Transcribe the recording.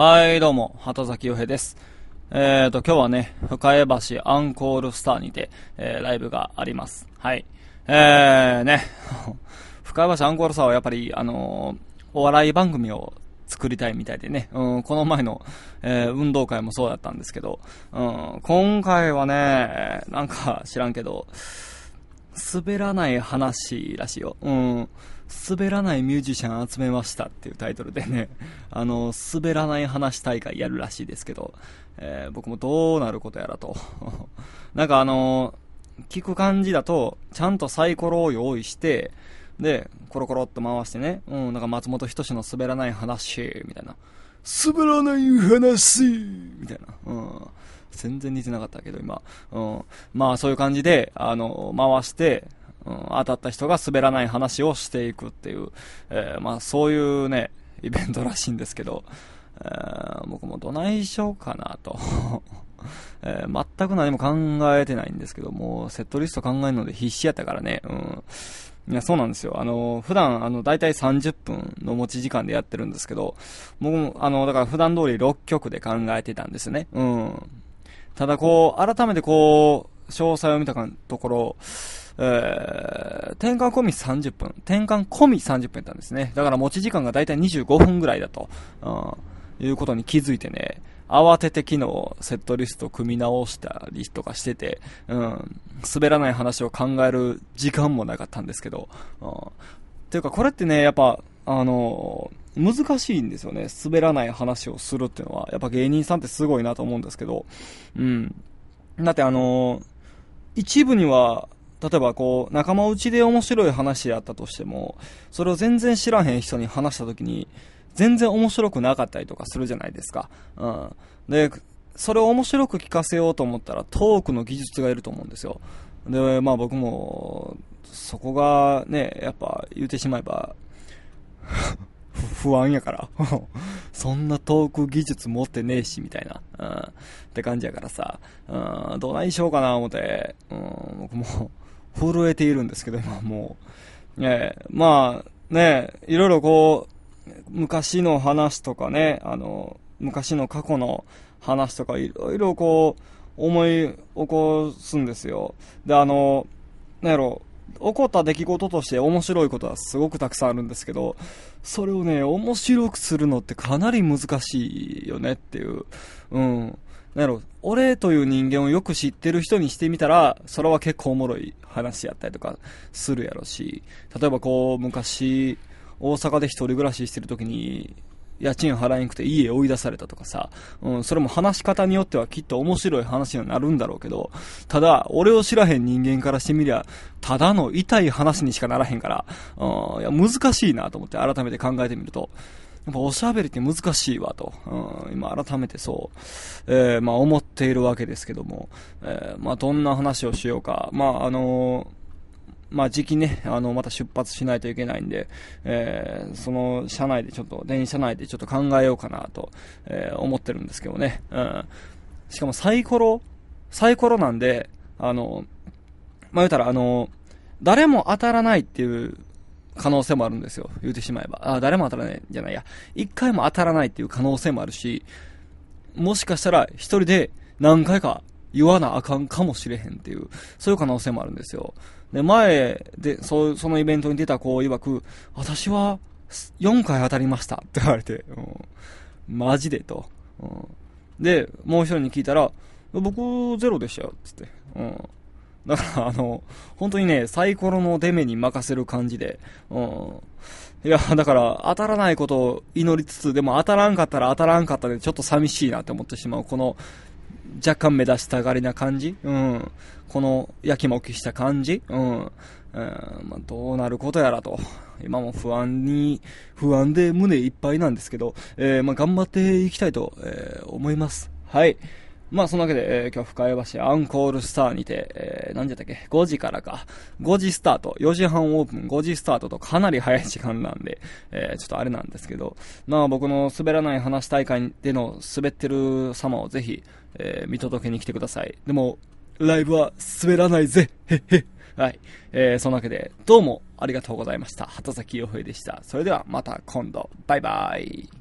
はい、どうも、畑崎洋平です。えーと、今日はね、深江橋アンコールスターにて、えー、ライブがあります。はい。えー、ね、深江橋アンコールスターはやっぱり、あのーお笑い番組を作りたいみたいでね、うん、この前の、えー運動会もそうだったんですけど、うん、今回はね、なんか知らんけど、滑らない話らしいよ。うん。滑らないミュージシャン集めましたっていうタイトルでね、あの、滑らない話大会やるらしいですけど、えー僕もどうなることやらと。なんかあの聞く感じだと、ちゃんとサイコロを用意して、で、コロコロっと回してね、うん、なんか松本人志の滑らない話、みたいな。滑らない話。全然似てなかったけど、今。うん。まあ、そういう感じで、あの、回して、うん、当たった人が滑らない話をしていくっていう、えーまあ、そういうね、イベントらしいんですけど、えー僕もどないしようかなと。えー全く何も考えてないんですけど、もうセットリスト考えるので必死やったからね。うん。いや、そうなんですよ。あの、普段、あの、だいたい30分の持ち時間でやってるんですけど、僕も、あの、だから普段通り6曲で考えてたんですね。うん。ただこう、改めてこう、詳細を見たところ、えー、転換込み30分、転換込み30分やったんですね。だから持ち時間がだいたい25分ぐらいだと、うん、いうことに気づいてね、慌てて昨日セットリストを組み直したりとかしてて、うん、滑らない話を考える時間もなかったんですけど、うん、ていうかこれってね、やっぱ、あの難しいんですよね。滑らない話をするっていうのは。やっぱ芸人さんってすごいなと思うんですけど。うん。だってあの一部には、例えばこう、仲間内で面白い話やったとしても、それを全然知らへん人に話した時に、全然面白くなかったりとかするじゃないですか。うん。で、それを面白く聞かせようと思ったら、トークの技術がいると思うんですよ。で、まあ僕も、そこがね、やっぱ言うてしまえば、不安やから。そんなトーク技術持ってねえし、みたいな。うん。って感じやからさ。うん、どないしようかな、思って。うん、僕も、震えているんですけど、今もう。ええまあ、ねいろいろこう、昔の話とかね、あの、昔の過去の話とか、いろいろこう、思い起こすんですよ。で、あの、なんやろ、起こった出来事として面白いことはすごくたくさんあるんですけど、それをね、面白くするのってかなり難しいよねっていう。うん。なんやろ、俺という人間をよく知ってる人にしてみたら、それは結構おもろい話やったりとかするやろし、例えばこう、昔、大阪で一人暮らししてる時に、家賃払えんくて家追い出されたとかさ、うん、それも話し方によってはきっと面白い話になるんだろうけど、ただ、俺を知らへん人間からしてみりゃ、ただの痛い話にしかならへんから、うん、いや、難しいなと思って改めて考えてみると、やっぱおしゃべりって難しいわと、うん、今改めてそう、えー、まあ思っているわけですけども、えー、まあどんな話をしようか、まああのーまあ、時期ね、あの、また出発しないといけないんで、えー、その、車内でちょっと、電車内でちょっと考えようかなと、えー、思ってるんですけどね。うん。しかもサイコロサイコロなんで、あの、まあ、言うたら、あの、誰も当たらないっていう可能性もあるんですよ。言うてしまえば。あ、誰も当たらないじゃないや。一回も当たらないっていう可能性もあるし、もしかしたら一人で何回か言わなあかんかもしれへんっていう、そういう可能性もあるんですよ。で、前で、そ、そのイベントに出た子曰く、私は4回当たりました って言われて、うん、マジでと、うん。で、もう一人に聞いたら、僕ゼロでしたよ、つって。うん。だから、あの、本当にね、サイコロの出目に任せる感じで、うん。いや、だから、当たらないことを祈りつつ、でも当たらんかったら当たらんかったで、ちょっと寂しいなって思ってしまう、この、若干目立ちたがりな感じ？うん。この、やきもきした感じ？うん。うんまあ、どうなることやらと。今も不安に、不安で胸いっぱいなんですけど、えー、まあ、頑張っていきたいと、えー、思います。はい。まあ、そのわけで、えー今日深谷橋アンコールスターにて、えー、何時だっっけ ?5 時からか。5時スタート。4時半オープン、5時スタートとかなり早い時間なんで、えー、ちょっとあれなんですけど、まあ僕の滑らない話大会での滑ってる様をぜひ、えー見届けに来てください。でも、ライブは滑らないぜへっへっ。はい。えー、そのわけで、どうもありがとうございました。畑崎洋平でした。それではまた今度。バイバイ。